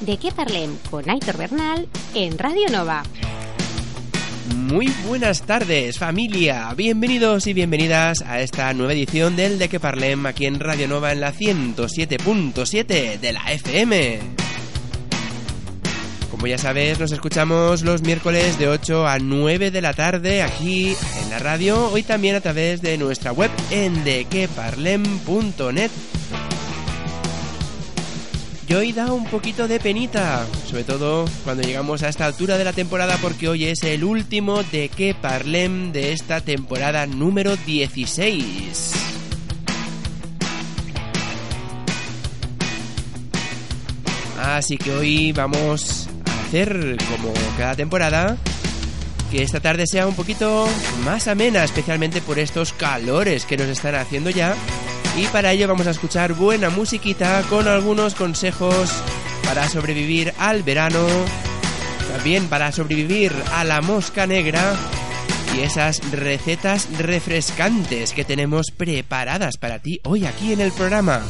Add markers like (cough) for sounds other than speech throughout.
De qué parlem con Aitor Bernal en Radio Nova. Muy buenas tardes familia, bienvenidos y bienvenidas a esta nueva edición del De que Parlem aquí en Radio Nova en la 107.7 de la FM. Como ya sabes, nos escuchamos los miércoles de 8 a 9 de la tarde aquí en la radio, hoy también a través de nuestra web en dequeparlem.net. Y hoy da un poquito de penita, sobre todo cuando llegamos a esta altura de la temporada porque hoy es el último de que parlem de esta temporada número 16. Así que hoy vamos a hacer como cada temporada que esta tarde sea un poquito más amena, especialmente por estos calores que nos están haciendo ya y para ello vamos a escuchar buena musiquita con algunos consejos para sobrevivir al verano, también para sobrevivir a la mosca negra y esas recetas refrescantes que tenemos preparadas para ti hoy aquí en el programa.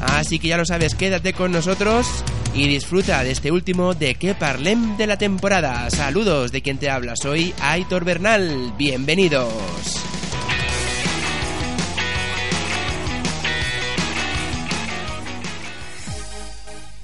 Así que ya lo sabes, quédate con nosotros y disfruta de este último de que parlem de la temporada. Saludos de quien te habla, soy Aitor Bernal. Bienvenidos.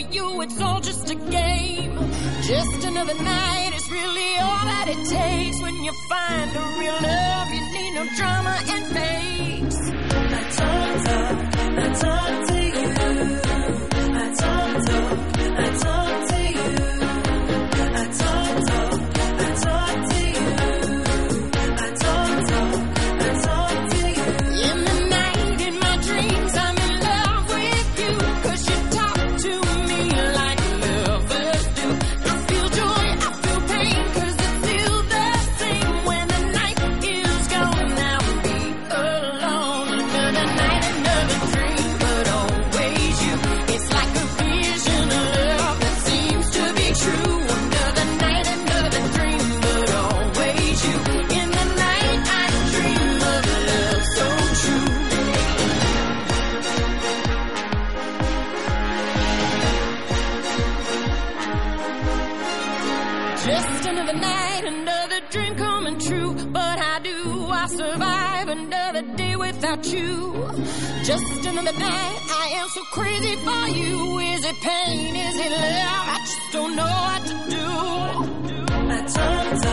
For you, it's all just a game. Just another night is really all that it takes. When you find a real love, you need no drama and fakes. I talk, talk, I talk to you. I talk, talk, I talk Just another night, I am so crazy for you. Is it pain? Is it love? I just don't know what to do. I turn.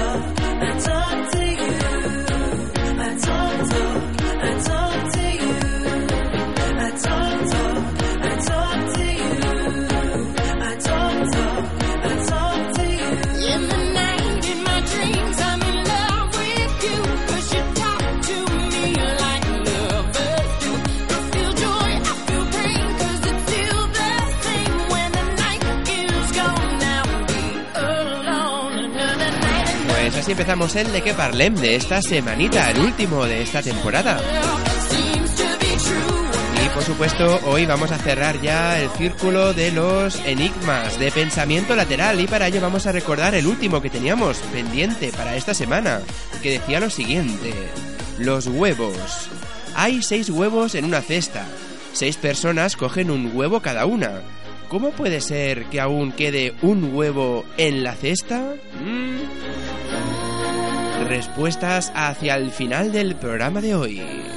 empezamos el de que parlem de esta semanita, el último de esta temporada. Y por supuesto, hoy vamos a cerrar ya el círculo de los enigmas de pensamiento lateral y para ello vamos a recordar el último que teníamos pendiente para esta semana, que decía lo siguiente, los huevos. Hay seis huevos en una cesta. Seis personas cogen un huevo cada una. ¿Cómo puede ser que aún quede un huevo en la cesta? Mm respuestas hacia el final del programa de hoy.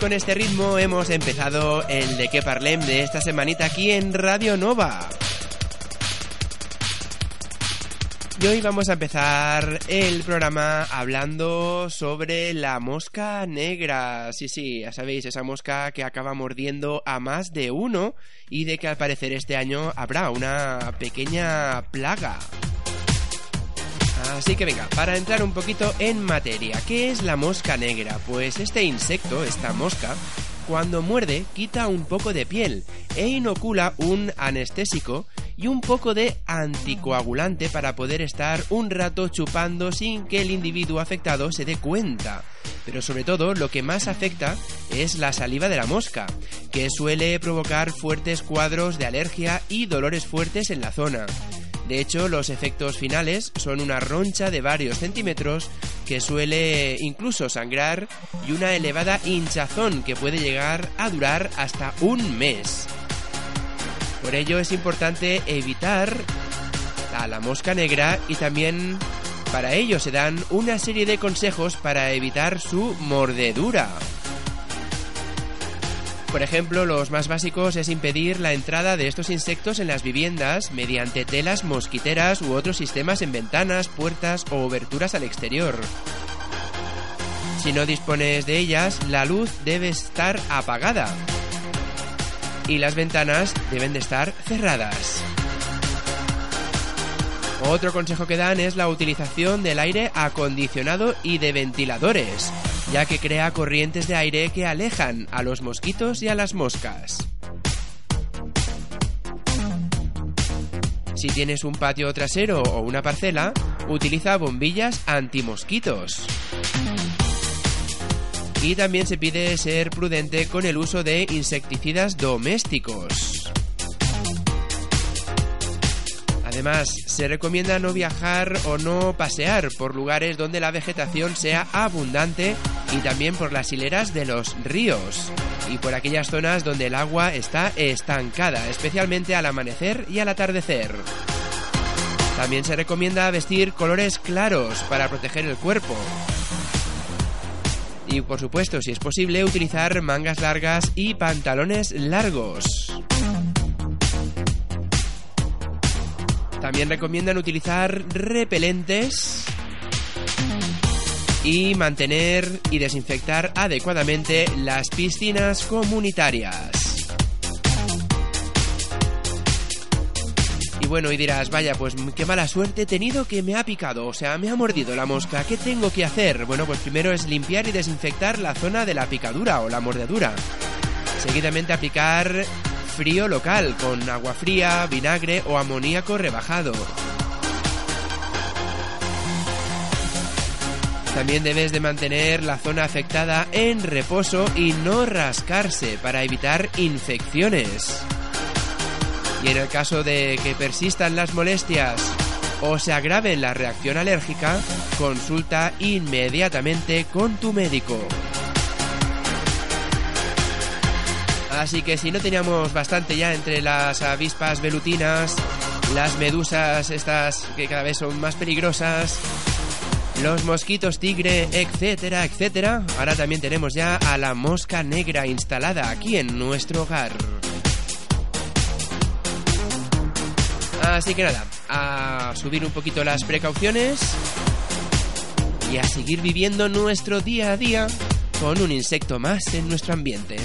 Con este ritmo hemos empezado el de que parlem de esta semanita aquí en Radio Nova. Y hoy vamos a empezar el programa hablando sobre la mosca negra. Sí, sí, ya sabéis, esa mosca que acaba mordiendo a más de uno y de que al parecer este año habrá una pequeña plaga. Así que venga, para entrar un poquito en materia, ¿qué es la mosca negra? Pues este insecto, esta mosca, cuando muerde quita un poco de piel e inocula un anestésico y un poco de anticoagulante para poder estar un rato chupando sin que el individuo afectado se dé cuenta. Pero sobre todo lo que más afecta es la saliva de la mosca, que suele provocar fuertes cuadros de alergia y dolores fuertes en la zona. De hecho, los efectos finales son una roncha de varios centímetros que suele incluso sangrar y una elevada hinchazón que puede llegar a durar hasta un mes. Por ello es importante evitar a la mosca negra y también para ello se dan una serie de consejos para evitar su mordedura. Por ejemplo, los más básicos es impedir la entrada de estos insectos en las viviendas mediante telas mosquiteras u otros sistemas en ventanas, puertas o oberturas al exterior. Si no dispones de ellas, la luz debe estar apagada y las ventanas deben de estar cerradas. Otro consejo que dan es la utilización del aire acondicionado y de ventiladores, ya que crea corrientes de aire que alejan a los mosquitos y a las moscas. Si tienes un patio trasero o una parcela, utiliza bombillas antimosquitos. Y también se pide ser prudente con el uso de insecticidas domésticos. Además, se recomienda no viajar o no pasear por lugares donde la vegetación sea abundante y también por las hileras de los ríos y por aquellas zonas donde el agua está estancada, especialmente al amanecer y al atardecer. También se recomienda vestir colores claros para proteger el cuerpo, y por supuesto, si es posible, utilizar mangas largas y pantalones largos. También recomiendan utilizar repelentes y mantener y desinfectar adecuadamente las piscinas comunitarias. bueno, y dirás, vaya, pues qué mala suerte he tenido que me ha picado, o sea, me ha mordido la mosca, ¿qué tengo que hacer? Bueno, pues primero es limpiar y desinfectar la zona de la picadura o la mordedura. Seguidamente aplicar frío local con agua fría, vinagre o amoníaco rebajado. También debes de mantener la zona afectada en reposo y no rascarse para evitar infecciones. Y en el caso de que persistan las molestias o se agrave la reacción alérgica, consulta inmediatamente con tu médico. Así que si no teníamos bastante ya entre las avispas velutinas, las medusas estas que cada vez son más peligrosas, los mosquitos tigre, etcétera, etcétera, ahora también tenemos ya a la mosca negra instalada aquí en nuestro hogar. Así que nada, a subir un poquito las precauciones y a seguir viviendo nuestro día a día con un insecto más en nuestro ambiente.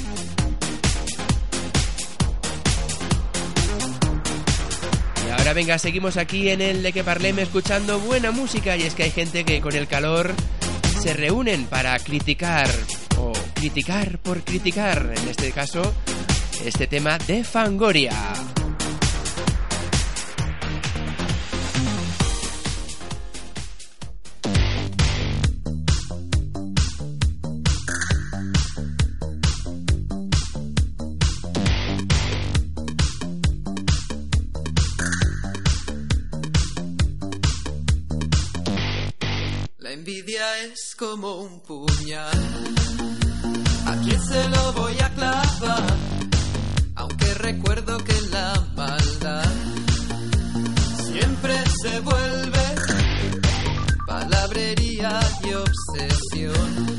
Venga, seguimos aquí en el de que parleme escuchando buena música y es que hay gente que con el calor se reúnen para criticar o criticar por criticar, en este caso, este tema de Fangoria. Como un puñal. ¿A quién se lo voy a clavar? Aunque recuerdo que la maldad siempre se vuelve palabrería y obsesión.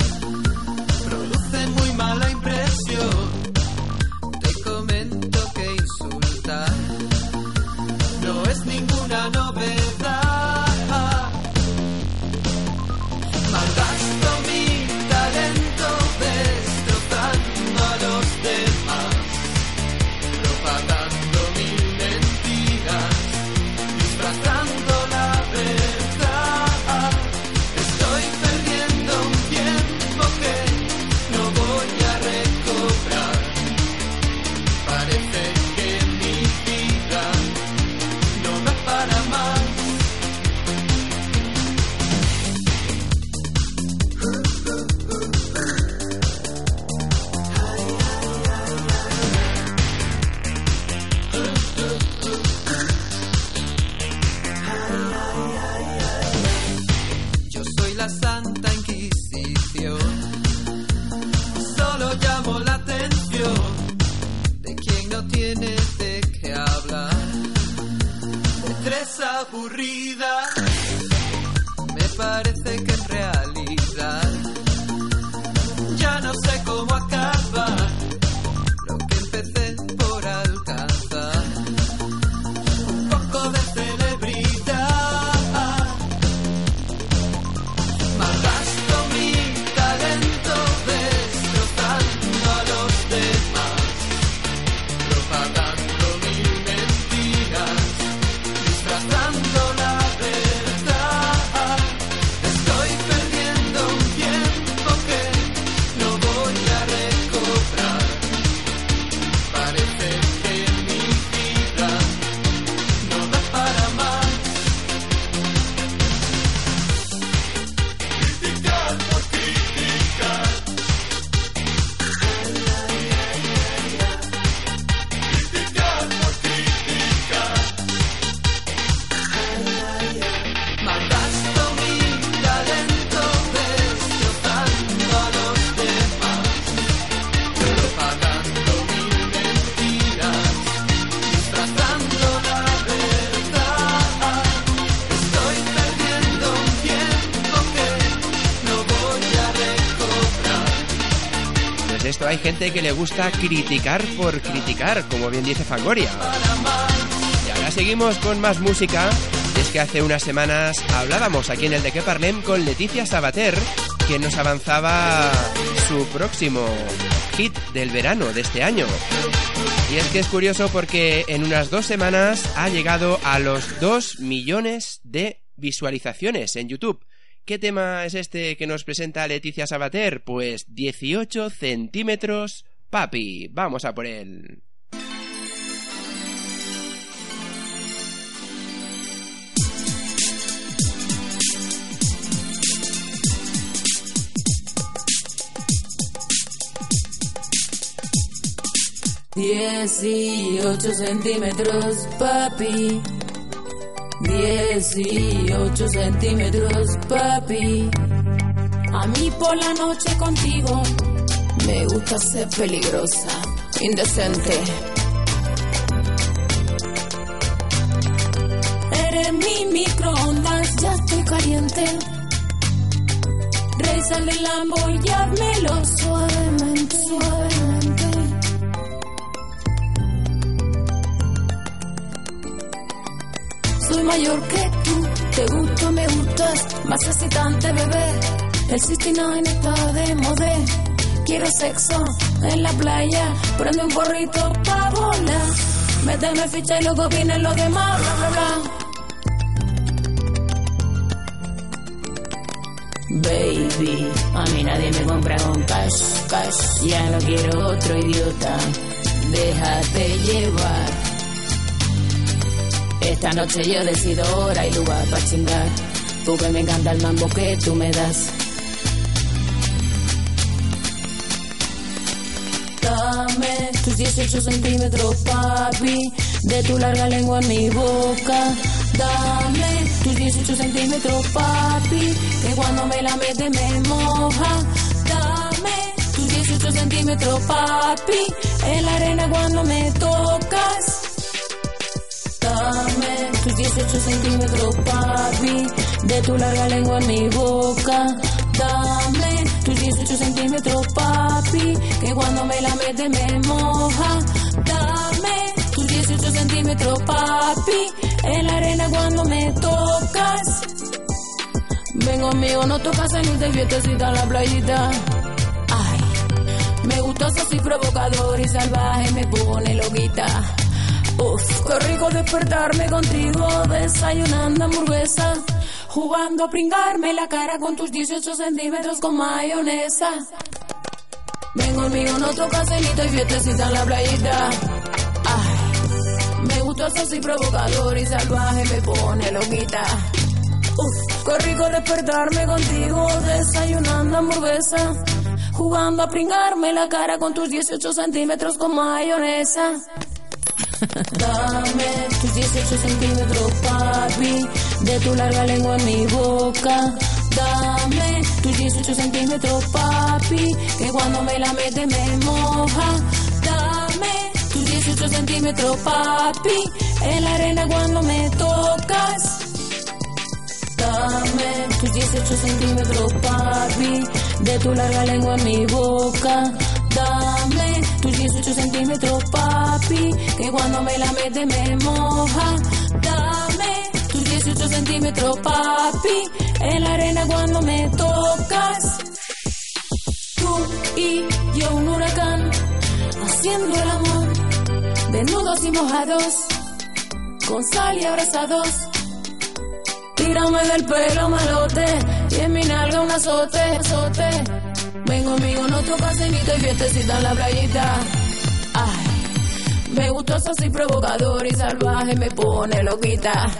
Que le gusta criticar por criticar, como bien dice Fangoria. Y ahora seguimos con más música. Es que hace unas semanas hablábamos aquí en el de que Parlem con Leticia Sabater, quien nos avanzaba su próximo hit del verano de este año. Y es que es curioso porque en unas dos semanas ha llegado a los 2 millones de visualizaciones en YouTube. ¿Qué tema es este que nos presenta Leticia Sabater? Pues 18 centímetros, papi. Vamos a por él. Dieciocho centímetros, papi. Dieciocho centímetros, papi. A mí por la noche contigo me gusta ser peligrosa, indecente. Eres mi microondas, ya estoy caliente. Sale el lambo y házmelo suavemente, suavemente. Mayor que tú, te gusto, me gustas, más excitante, bebé. El 69 está de moda. Quiero sexo en la playa, prende un porrito pa' volar. Méteme ficha y luego vienen los demás, bla, bla, bla. Baby, a mí nadie me compra con cash, cash. Ya no quiero otro idiota, déjate llevar. Esta noche yo decido hora y lugar para chingar, porque me encanta el mambo que tú me das. Dame tus 18 centímetros, papi, de tu larga lengua en mi boca. Dame tus 18 centímetros, papi, que cuando me la metes me moja. Dame tus 18 centímetros, papi, en la arena cuando me tocas. Dame tus 18 centímetros, papi, de tu larga lengua en mi boca. Dame tus 18 centímetros, papi, que cuando me la metes me moja. Dame tus 18 centímetros. papi. En la arena cuando me tocas. Ven conmigo, no tocas salir de fiestecita en la playita. Ay, me gustó así provocador y salvaje, me pone loquita. Uf, qué despertarme contigo, desayunando hamburguesa. Jugando a pringarme la cara con tus 18 centímetros con mayonesa. Ven conmigo, no tocas celito y fiestecita en la playita. Ay, me gustó así provocador y salvaje, me pone loquita. Uf, qué despertarme contigo, desayunando hamburguesa. Jugando a pringarme la cara con tus 18 centímetros con mayonesa. Dame tus 18 centímetros, papi, de tu larga lengua en mi boca. Dame tus 18 centímetros, papi, que cuando me la metes me moja. Dame tus 18 centímetros, papi, en la arena cuando me tocas. Dame tus 18 centímetros, papi, de tu larga lengua en mi boca. Dame tus 18 centímetros, papi, que cuando me la metes me moja. Dame tus 18 centímetros, papi, en la arena cuando me tocas. Tú y yo un huracán, haciendo el amor, desnudos y mojados, con sal y abrazados. Tírame del pelo malote y en mi nalga un azote, azote. Ven conmigo, no tocas cenita y fiestecita en la playita. Ay, me gustó así provocador y salvaje, me pone loquita.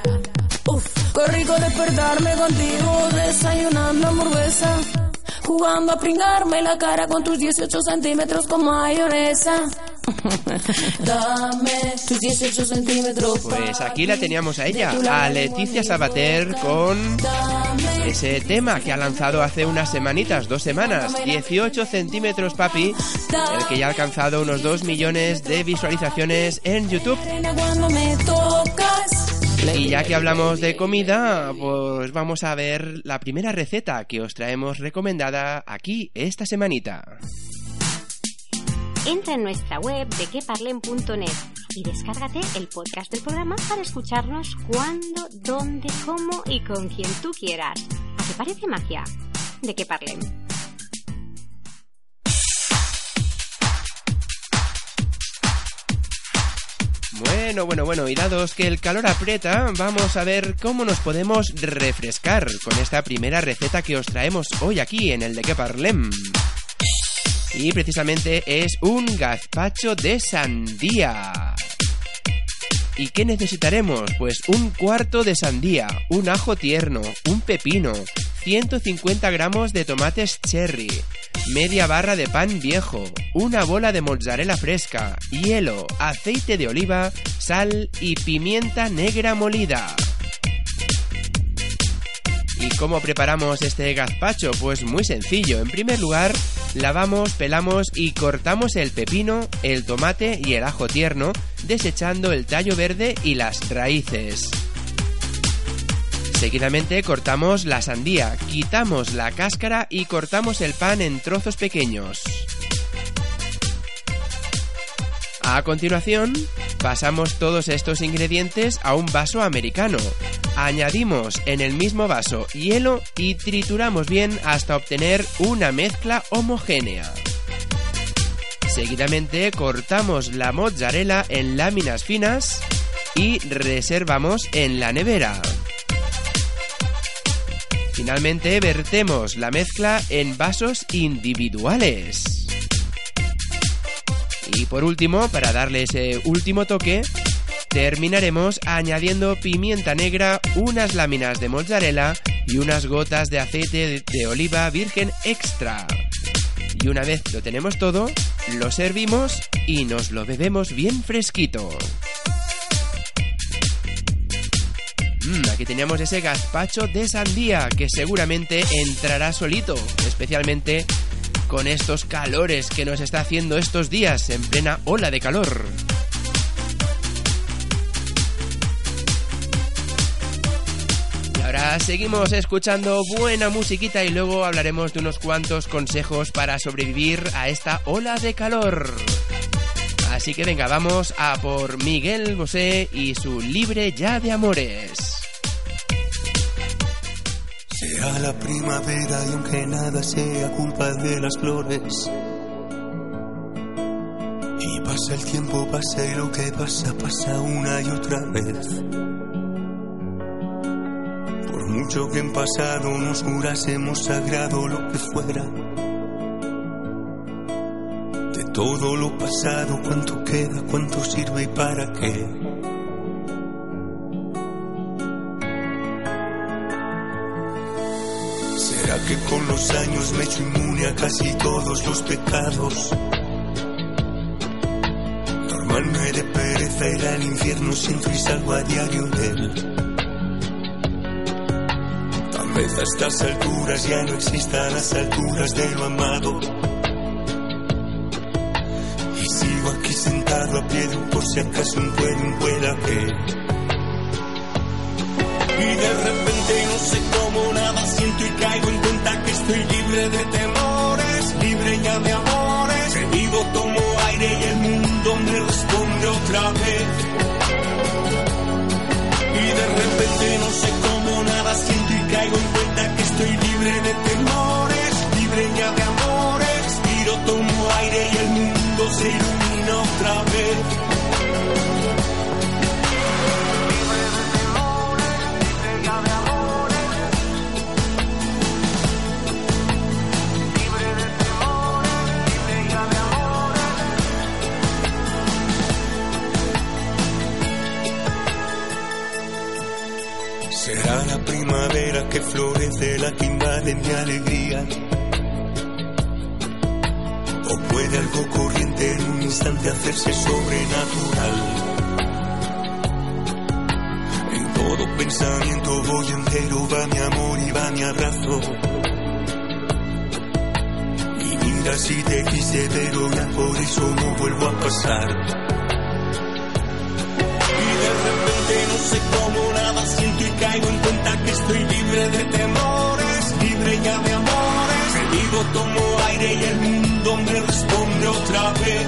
Uf, qué despertarme contigo, desayunando hamburguesa. Jugando a pringarme la cara con tus 18 centímetros con mayonesa. (laughs) Dame tus 18 centímetros. Pues aquí la teníamos a ella, a Leticia Sabater con ese tema que ha lanzado hace unas semanitas, dos semanas, 18 centímetros papi, el que ya ha alcanzado unos 2 millones de visualizaciones en YouTube. Cuando me tocas. Y ya que hablamos de comida, pues vamos a ver la primera receta que os traemos recomendada aquí esta semanita. Entra en nuestra web de queparlen.net y descárgate el podcast del programa para escucharnos cuando, dónde, cómo y con quien tú quieras. ¿A qué parece magia? De que parlen. Bueno, bueno, bueno, y dados que el calor aprieta, vamos a ver cómo nos podemos refrescar con esta primera receta que os traemos hoy aquí en el de que parlem. Y precisamente es un gazpacho de sandía. ¿Y qué necesitaremos? Pues un cuarto de sandía, un ajo tierno, un pepino, 150 gramos de tomates cherry, media barra de pan viejo, una bola de mozzarella fresca, hielo, aceite de oliva, sal y pimienta negra molida. ¿Y cómo preparamos este gazpacho? Pues muy sencillo. En primer lugar, lavamos, pelamos y cortamos el pepino, el tomate y el ajo tierno, desechando el tallo verde y las raíces. Seguidamente cortamos la sandía, quitamos la cáscara y cortamos el pan en trozos pequeños. A continuación, pasamos todos estos ingredientes a un vaso americano. Añadimos en el mismo vaso hielo y trituramos bien hasta obtener una mezcla homogénea. Seguidamente cortamos la mozzarella en láminas finas y reservamos en la nevera. Finalmente vertemos la mezcla en vasos individuales. Y por último, para darle ese último toque, terminaremos añadiendo pimienta negra, unas láminas de mozzarella y unas gotas de aceite de oliva virgen extra. Y una vez lo tenemos todo, lo servimos y nos lo bebemos bien fresquito. Mm, aquí teníamos ese gazpacho de sandía que seguramente entrará solito, especialmente con estos calores que nos está haciendo estos días en plena ola de calor. Seguimos escuchando buena musiquita y luego hablaremos de unos cuantos consejos para sobrevivir a esta ola de calor. Así que venga, vamos a por Miguel Bosé y su Libre ya de Amores. Será la primavera y aunque nada sea culpa de las flores. Y pasa el tiempo, pasa y lo que pasa, pasa una y otra vez. Mucho que en pasado nos jurásemos sagrado lo que fuera. De todo lo pasado, cuánto queda, cuánto sirve y para qué. ¿Será que con los años me he inmune a casi todos los pecados? Normal me de pereza ir al infierno, siento y salgo a diario de él. A estas alturas ya no existan las alturas de lo amado. Y sigo aquí sentado a pie de un por si acaso un puede, un que. Y de repente no sé cómo nada siento y caigo en cuenta que estoy libre de temores, libre ya de amores. Que vivo, tomo aire y el mundo me responde otra vez. Será la primavera que florece la invade mi alegría. O puede algo corriente en un instante hacerse sobrenatural. En todo pensamiento voy entero, va mi amor y va mi abrazo. Y mira si te quise, pero ya por eso no vuelvo a pasar. Y de repente no sé cómo caigo en cuenta que estoy libre de temores, libre ya de amores. Vivo, tomo aire y el mundo me responde otra vez.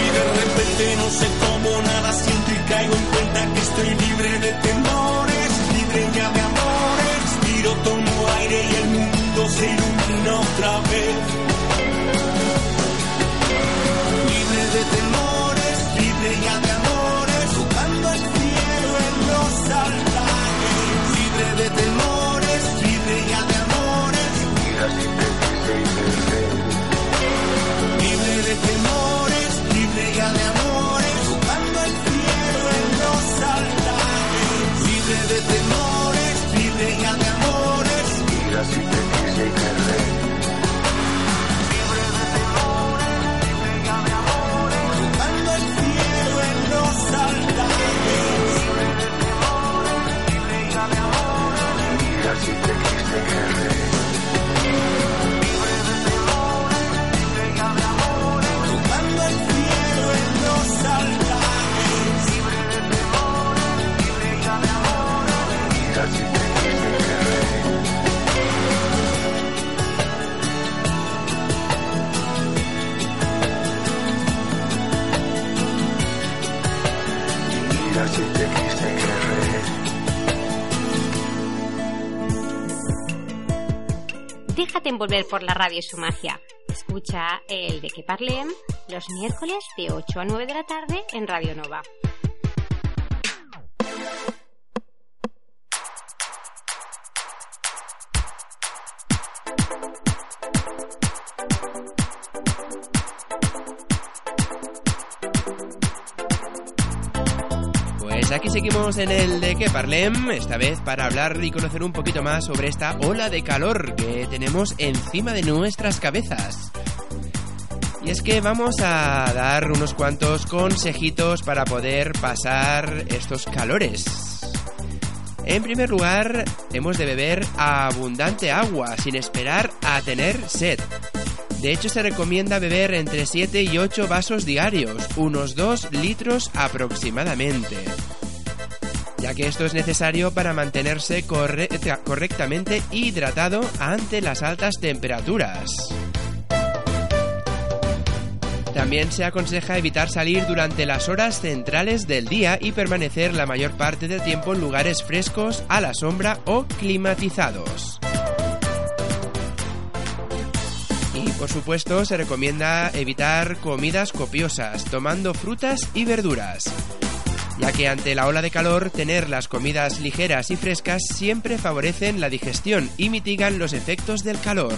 Y de repente no sé cómo nada siento y caigo en cuenta que estoy libre de temores, Envolver por la radio y su magia. Escucha el de que parlem los miércoles de 8 a 9 de la tarde en Radio Nova. Aquí seguimos en el de que parlem, esta vez para hablar y conocer un poquito más sobre esta ola de calor que tenemos encima de nuestras cabezas. Y es que vamos a dar unos cuantos consejitos para poder pasar estos calores. En primer lugar, hemos de beber abundante agua sin esperar a tener sed. De hecho, se recomienda beber entre 7 y 8 vasos diarios, unos 2 litros aproximadamente, ya que esto es necesario para mantenerse correcta- correctamente hidratado ante las altas temperaturas. También se aconseja evitar salir durante las horas centrales del día y permanecer la mayor parte del tiempo en lugares frescos, a la sombra o climatizados. Y por supuesto se recomienda evitar comidas copiosas, tomando frutas y verduras, ya que ante la ola de calor tener las comidas ligeras y frescas siempre favorecen la digestión y mitigan los efectos del calor.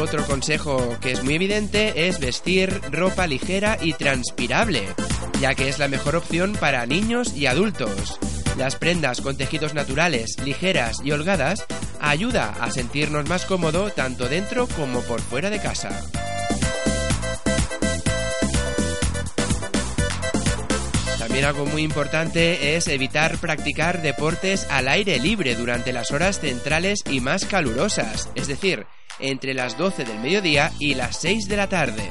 Otro consejo que es muy evidente es vestir ropa ligera y transpirable, ya que es la mejor opción para niños y adultos. Las prendas con tejidos naturales, ligeras y holgadas ayuda a sentirnos más cómodo tanto dentro como por fuera de casa. También algo muy importante es evitar practicar deportes al aire libre durante las horas centrales y más calurosas, es decir, entre las 12 del mediodía y las 6 de la tarde.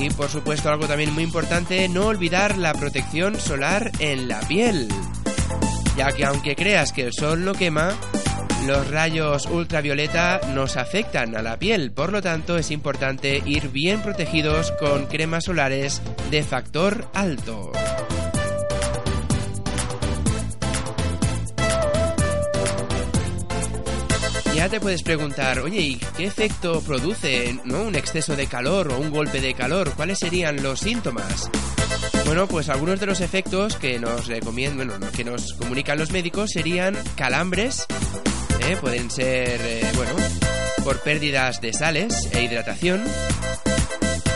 Y por supuesto algo también muy importante, no olvidar la protección solar en la piel. Ya que aunque creas que el sol no quema, los rayos ultravioleta nos afectan a la piel, por lo tanto es importante ir bien protegidos con cremas solares de factor alto. Ya te puedes preguntar, oye, ¿y qué efecto produce ¿no? un exceso de calor o un golpe de calor? ¿Cuáles serían los síntomas? Bueno, pues algunos de los efectos que nos recomiendan, que nos comunican los médicos serían calambres, ¿eh? pueden ser, eh, bueno, por pérdidas de sales e hidratación.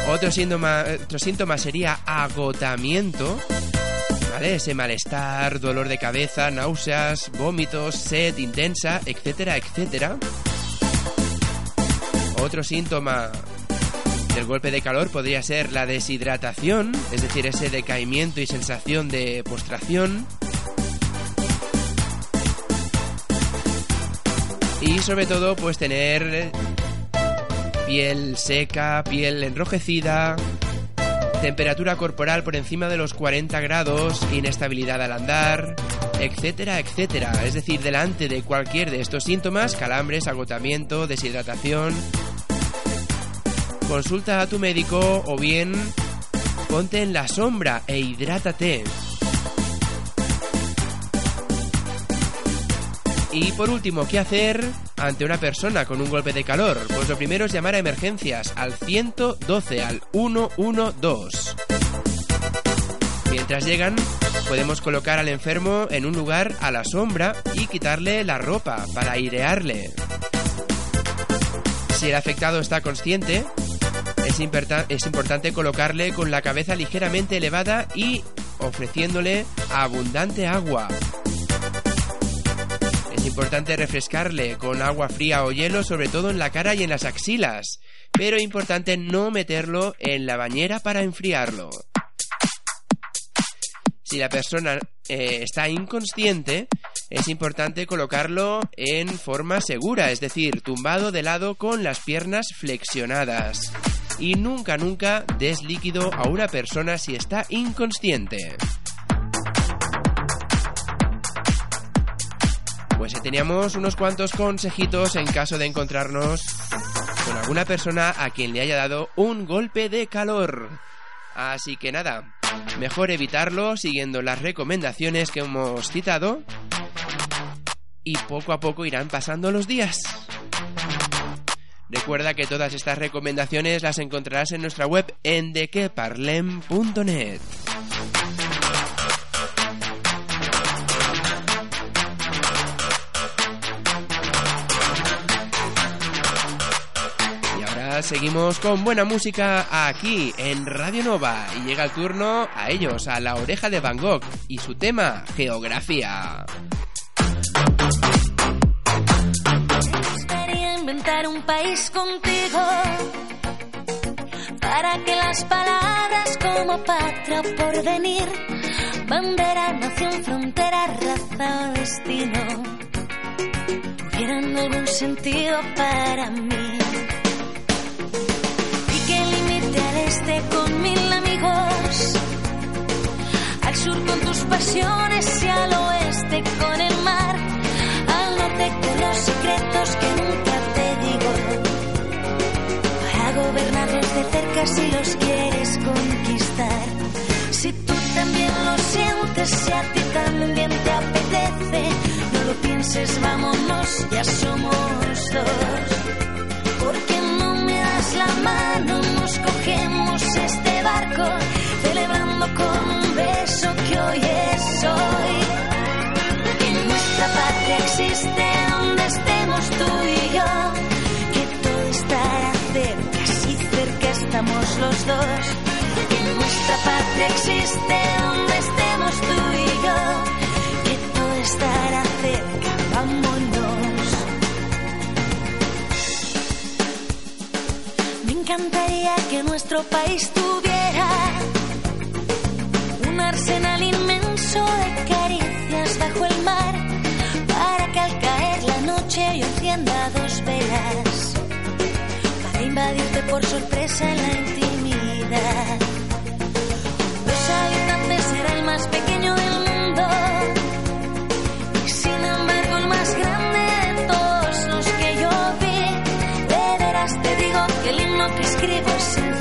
Otro síntoma, otro síntoma sería agotamiento, ese malestar, dolor de cabeza, náuseas, vómitos, sed intensa, etcétera, etcétera. Otro síntoma del golpe de calor podría ser la deshidratación, es decir, ese decaimiento y sensación de postración. Y sobre todo, pues tener piel seca, piel enrojecida, temperatura corporal por encima de los 40 grados, inestabilidad al andar, etcétera, etcétera. Es decir, delante de cualquier de estos síntomas, calambres, agotamiento, deshidratación, consulta a tu médico o bien ponte en la sombra e hidrátate. Y por último, ¿qué hacer ante una persona con un golpe de calor? Pues lo primero es llamar a emergencias al 112, al 112. Mientras llegan, podemos colocar al enfermo en un lugar a la sombra y quitarle la ropa para airearle. Si el afectado está consciente, es, es importante colocarle con la cabeza ligeramente elevada y ofreciéndole abundante agua importante refrescarle con agua fría o hielo, sobre todo en la cara y en las axilas, pero importante no meterlo en la bañera para enfriarlo. Si la persona eh, está inconsciente, es importante colocarlo en forma segura, es decir, tumbado de lado con las piernas flexionadas. Y nunca, nunca des líquido a una persona si está inconsciente. Teníamos unos cuantos consejitos en caso de encontrarnos con alguna persona a quien le haya dado un golpe de calor. Así que nada, mejor evitarlo siguiendo las recomendaciones que hemos citado y poco a poco irán pasando los días. Recuerda que todas estas recomendaciones las encontrarás en nuestra web en dequeparlem.net. seguimos con buena música aquí en Radio Nova y llega el turno a ellos, a la oreja de Van Gogh y su tema, geografía. gustaría inventar un país contigo para que las palabras como patria o porvenir, bandera, nación, frontera, raza o destino tuvieran algún sentido para mí. Con mil amigos, al sur con tus pasiones y al oeste con el mar, al norte con los secretos que nunca te digo. Para gobernarlos de cerca si los quieres conquistar. Si tú también lo sientes, si a ti también te apetece, no lo pienses, vámonos, ya somos dos. Existe donde estemos tú y yo, que todo estará cerca, vámonos. Me encantaría que nuestro país tuviera un arsenal inmenso de caricias bajo el mar para que al caer la noche yo encienda dos velas para invadirte por sorpresa en la intimidad.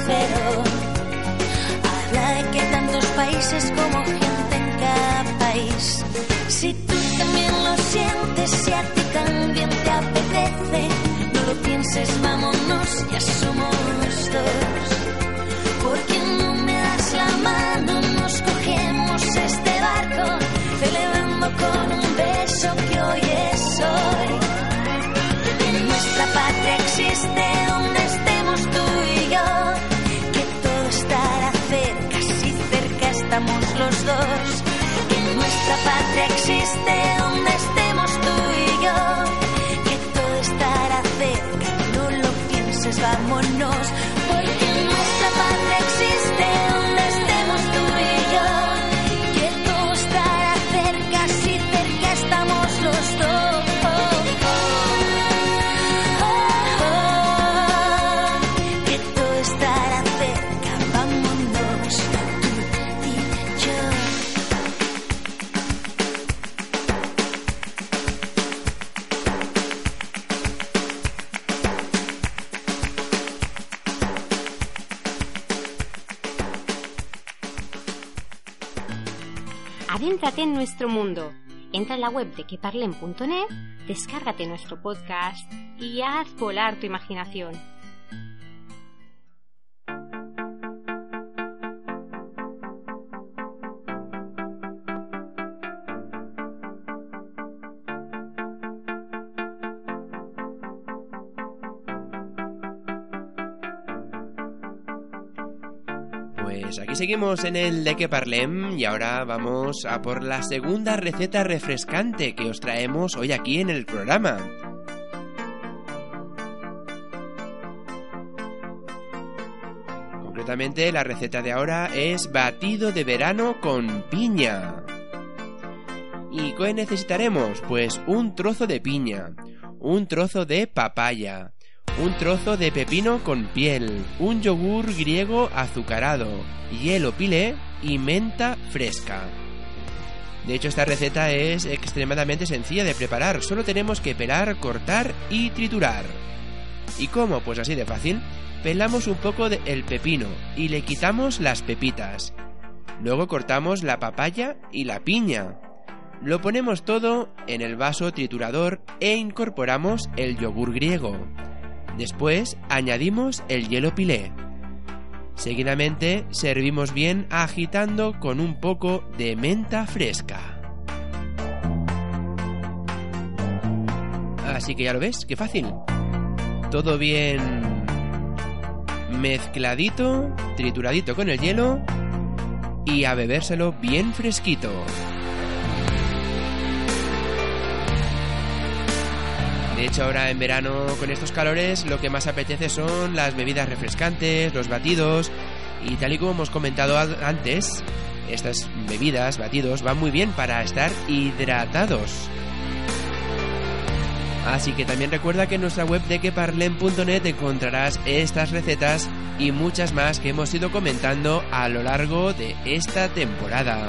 Sincero. Habla de que tantos países como gente en cada país. Si tú también lo sientes, si a ti también te apetece, no lo pienses, vámonos, ya somos dos. Porque no me das la mano, nos cogemos este barco, celebrando con un beso nuestra patria existe donde estemos tú y yo, que todo estará cerca, no lo pienses, vámonos. Nuestro mundo. Entra en la web de queparlen.net, descárgate nuestro podcast y haz volar tu imaginación. Seguimos en el de que parlem y ahora vamos a por la segunda receta refrescante que os traemos hoy aquí en el programa. Concretamente la receta de ahora es batido de verano con piña. ¿Y qué necesitaremos? Pues un trozo de piña, un trozo de papaya, un trozo de pepino con piel, un yogur griego azucarado, hielo pilé y menta fresca. De hecho, esta receta es extremadamente sencilla de preparar, solo tenemos que pelar, cortar y triturar. ¿Y cómo? Pues así de fácil. Pelamos un poco del el pepino y le quitamos las pepitas. Luego cortamos la papaya y la piña. Lo ponemos todo en el vaso triturador e incorporamos el yogur griego. Después añadimos el hielo pilé. Seguidamente servimos bien agitando con un poco de menta fresca. Así que ya lo ves, qué fácil. Todo bien mezcladito, trituradito con el hielo y a bebérselo bien fresquito. De hecho, ahora en verano con estos calores lo que más apetece son las bebidas refrescantes, los batidos y tal y como hemos comentado antes, estas bebidas, batidos, van muy bien para estar hidratados. Así que también recuerda que en nuestra web de queparlen.net encontrarás estas recetas y muchas más que hemos ido comentando a lo largo de esta temporada.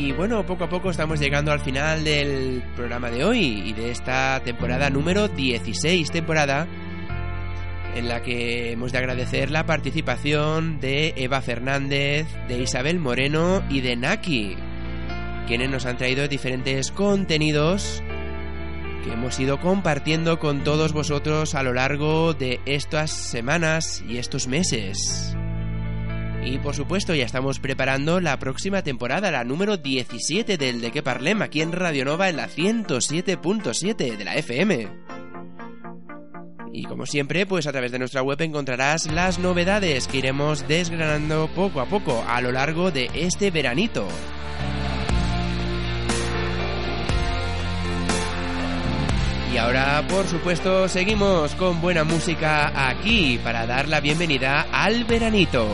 Y bueno, poco a poco estamos llegando al final del programa de hoy y de esta temporada número 16, temporada en la que hemos de agradecer la participación de Eva Fernández, de Isabel Moreno y de Naki, quienes nos han traído diferentes contenidos que hemos ido compartiendo con todos vosotros a lo largo de estas semanas y estos meses. Y por supuesto ya estamos preparando la próxima temporada, la número 17 del De Que Parlem, aquí en Radio Nova en la 107.7 de la FM. Y como siempre, pues a través de nuestra web encontrarás las novedades que iremos desgranando poco a poco a lo largo de este veranito. Y ahora, por supuesto, seguimos con buena música aquí para dar la bienvenida al veranito.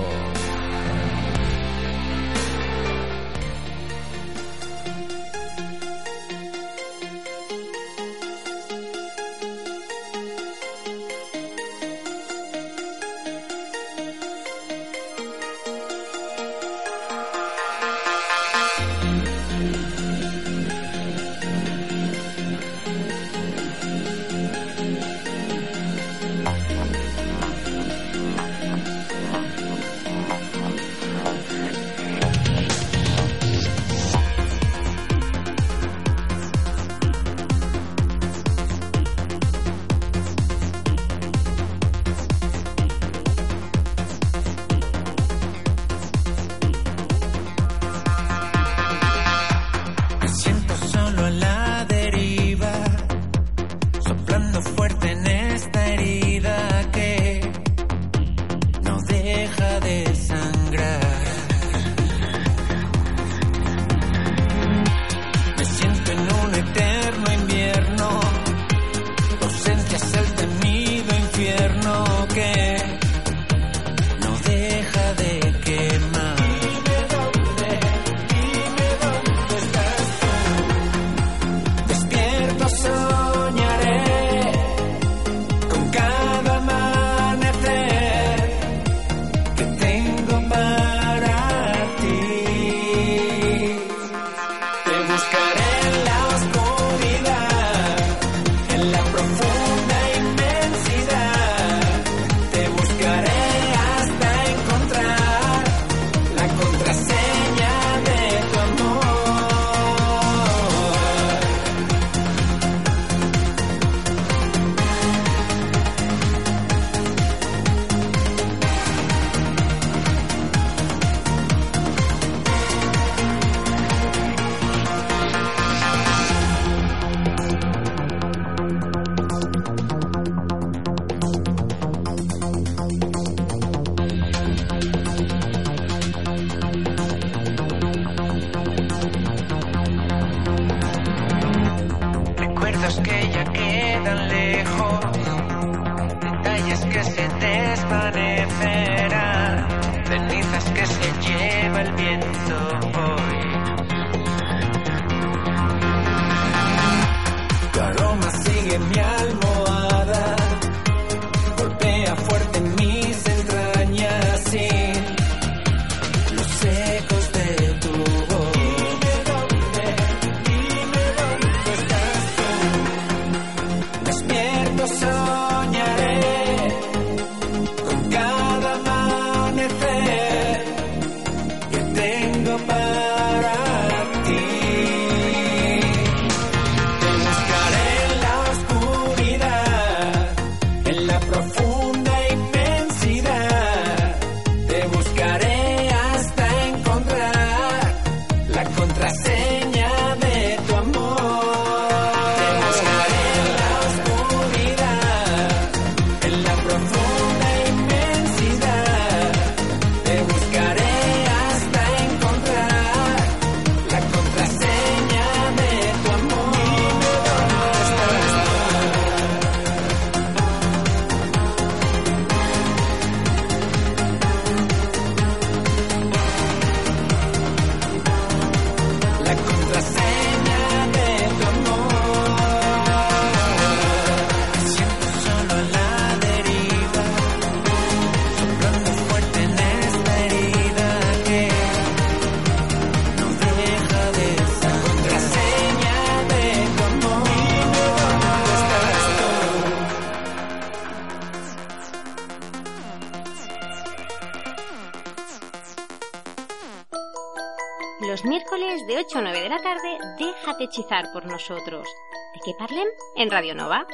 Hechizar por nosotros. ¿De qué parlen? En Radio Nova.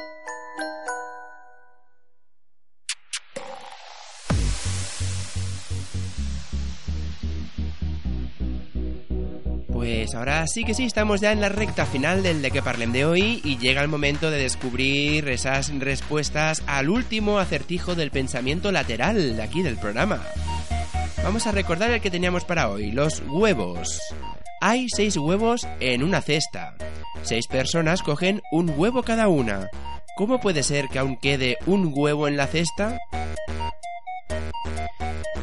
Pues ahora sí que sí, estamos ya en la recta final del de que parlem de hoy y llega el momento de descubrir esas respuestas al último acertijo del pensamiento lateral de aquí del programa. Vamos a recordar el que teníamos para hoy, los huevos. Hay seis huevos en una cesta. Seis personas cogen un huevo cada una. ¿Cómo puede ser que aún quede un huevo en la cesta?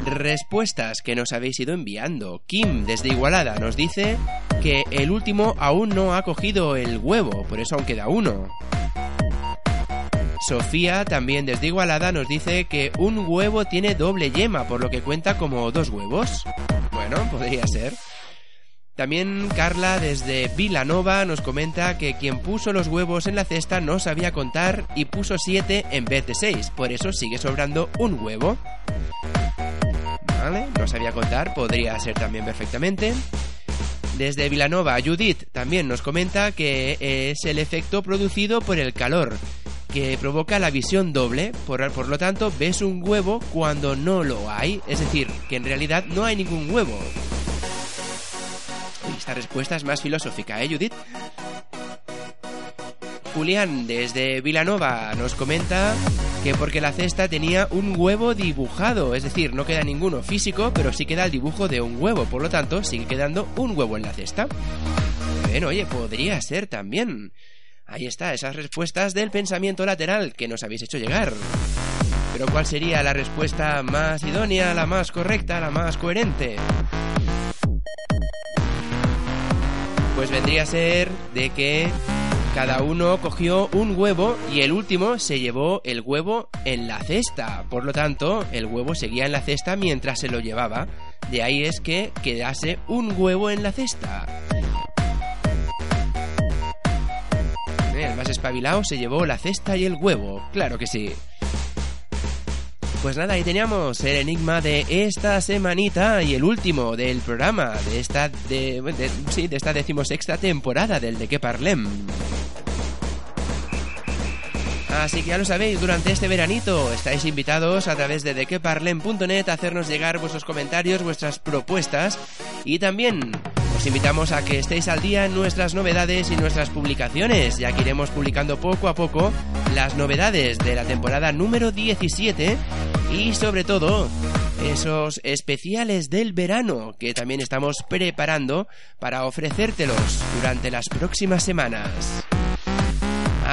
Respuestas que nos habéis ido enviando. Kim desde Igualada nos dice que el último aún no ha cogido el huevo, por eso aún queda uno. Sofía, también desde Igualada, nos dice que un huevo tiene doble yema, por lo que cuenta como dos huevos. Bueno, podría ser. También Carla desde Vilanova nos comenta que quien puso los huevos en la cesta no sabía contar y puso 7 en vez de 6, por eso sigue sobrando un huevo. Vale, no sabía contar, podría ser también perfectamente. Desde Vilanova, Judith también nos comenta que es el efecto producido por el calor, que provoca la visión doble, por, por lo tanto ves un huevo cuando no lo hay, es decir, que en realidad no hay ningún huevo. Esta respuesta es más filosófica, ¿eh, Judith? Julián desde Vilanova nos comenta que porque la cesta tenía un huevo dibujado, es decir, no queda ninguno físico, pero sí queda el dibujo de un huevo, por lo tanto sigue quedando un huevo en la cesta. Bueno, oye, podría ser también. Ahí está, esas respuestas del pensamiento lateral que nos habéis hecho llegar. Pero ¿cuál sería la respuesta más idónea, la más correcta, la más coherente? Pues vendría a ser de que cada uno cogió un huevo y el último se llevó el huevo en la cesta. Por lo tanto, el huevo seguía en la cesta mientras se lo llevaba. De ahí es que quedase un huevo en la cesta. El más espabilado se llevó la cesta y el huevo. Claro que sí. Pues nada, ahí teníamos el enigma de esta semanita y el último del programa de esta de, de sí, de esta decimosexta temporada del de que parlem. Así que ya lo sabéis, durante este veranito estáis invitados a través de dequeparlem.net a hacernos llegar vuestros comentarios, vuestras propuestas y también os invitamos a que estéis al día en nuestras novedades y nuestras publicaciones, ya que iremos publicando poco a poco las novedades de la temporada número 17 y sobre todo esos especiales del verano que también estamos preparando para ofrecértelos durante las próximas semanas.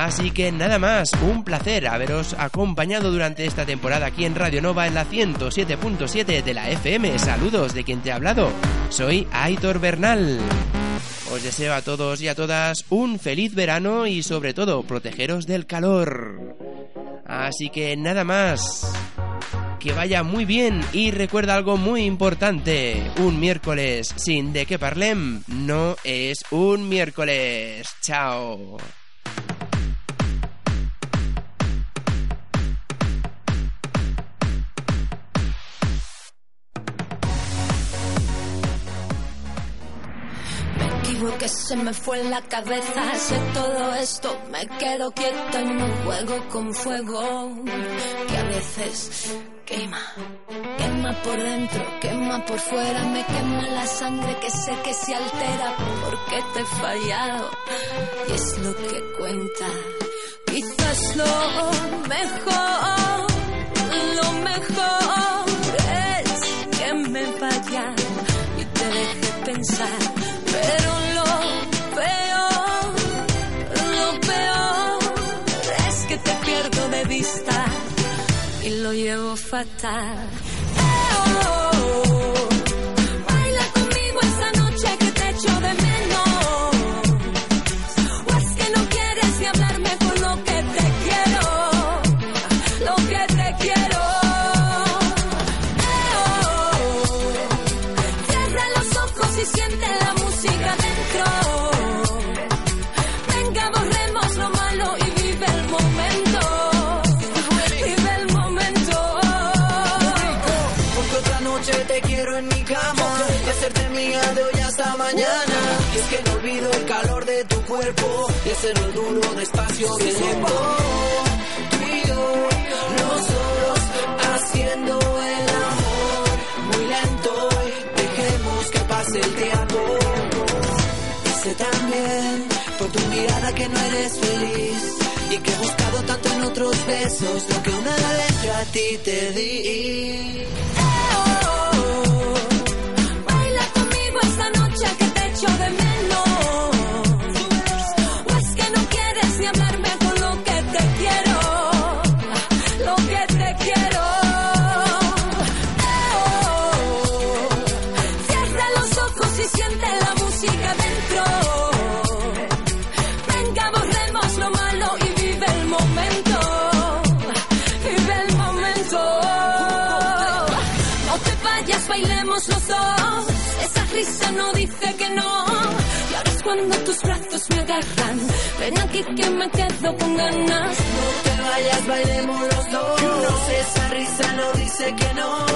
Así que nada más, un placer haberos acompañado durante esta temporada aquí en Radio Nova en la 107.7 de la FM. Saludos de quien te ha hablado. Soy Aitor Bernal. Os deseo a todos y a todas un feliz verano y sobre todo protegeros del calor. Así que nada más. Que vaya muy bien y recuerda algo muy importante. Un miércoles sin de que parlem no es un miércoles. Chao. Que se me fue en la cabeza. Sé todo esto, me quedo quieta y no juego con fuego. Que a veces quema, quema por dentro, quema por fuera. Me quema la sangre que sé que se altera porque te he fallado. Y es lo que cuenta. Quizás lo mejor, lo mejor es que me vaya y te deje pensar. Lo llevo fatal. No duro despacio de tiempo. Tú y yo, los dos, haciendo el amor muy lento. Dejemos que pase el tiempo. Y sé también por tu mirada que no eres feliz y que he buscado tanto en otros besos lo que una vez yo a ti te di. Cuando tus brazos me agarran. Ven aquí que me quedo con ganas. No te vayas, bailemos los dos. Esa risa no dice que no.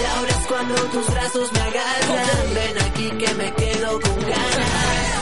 Y ahora es cuando tus brazos me agarran. Ven aquí que me quedo con ganas.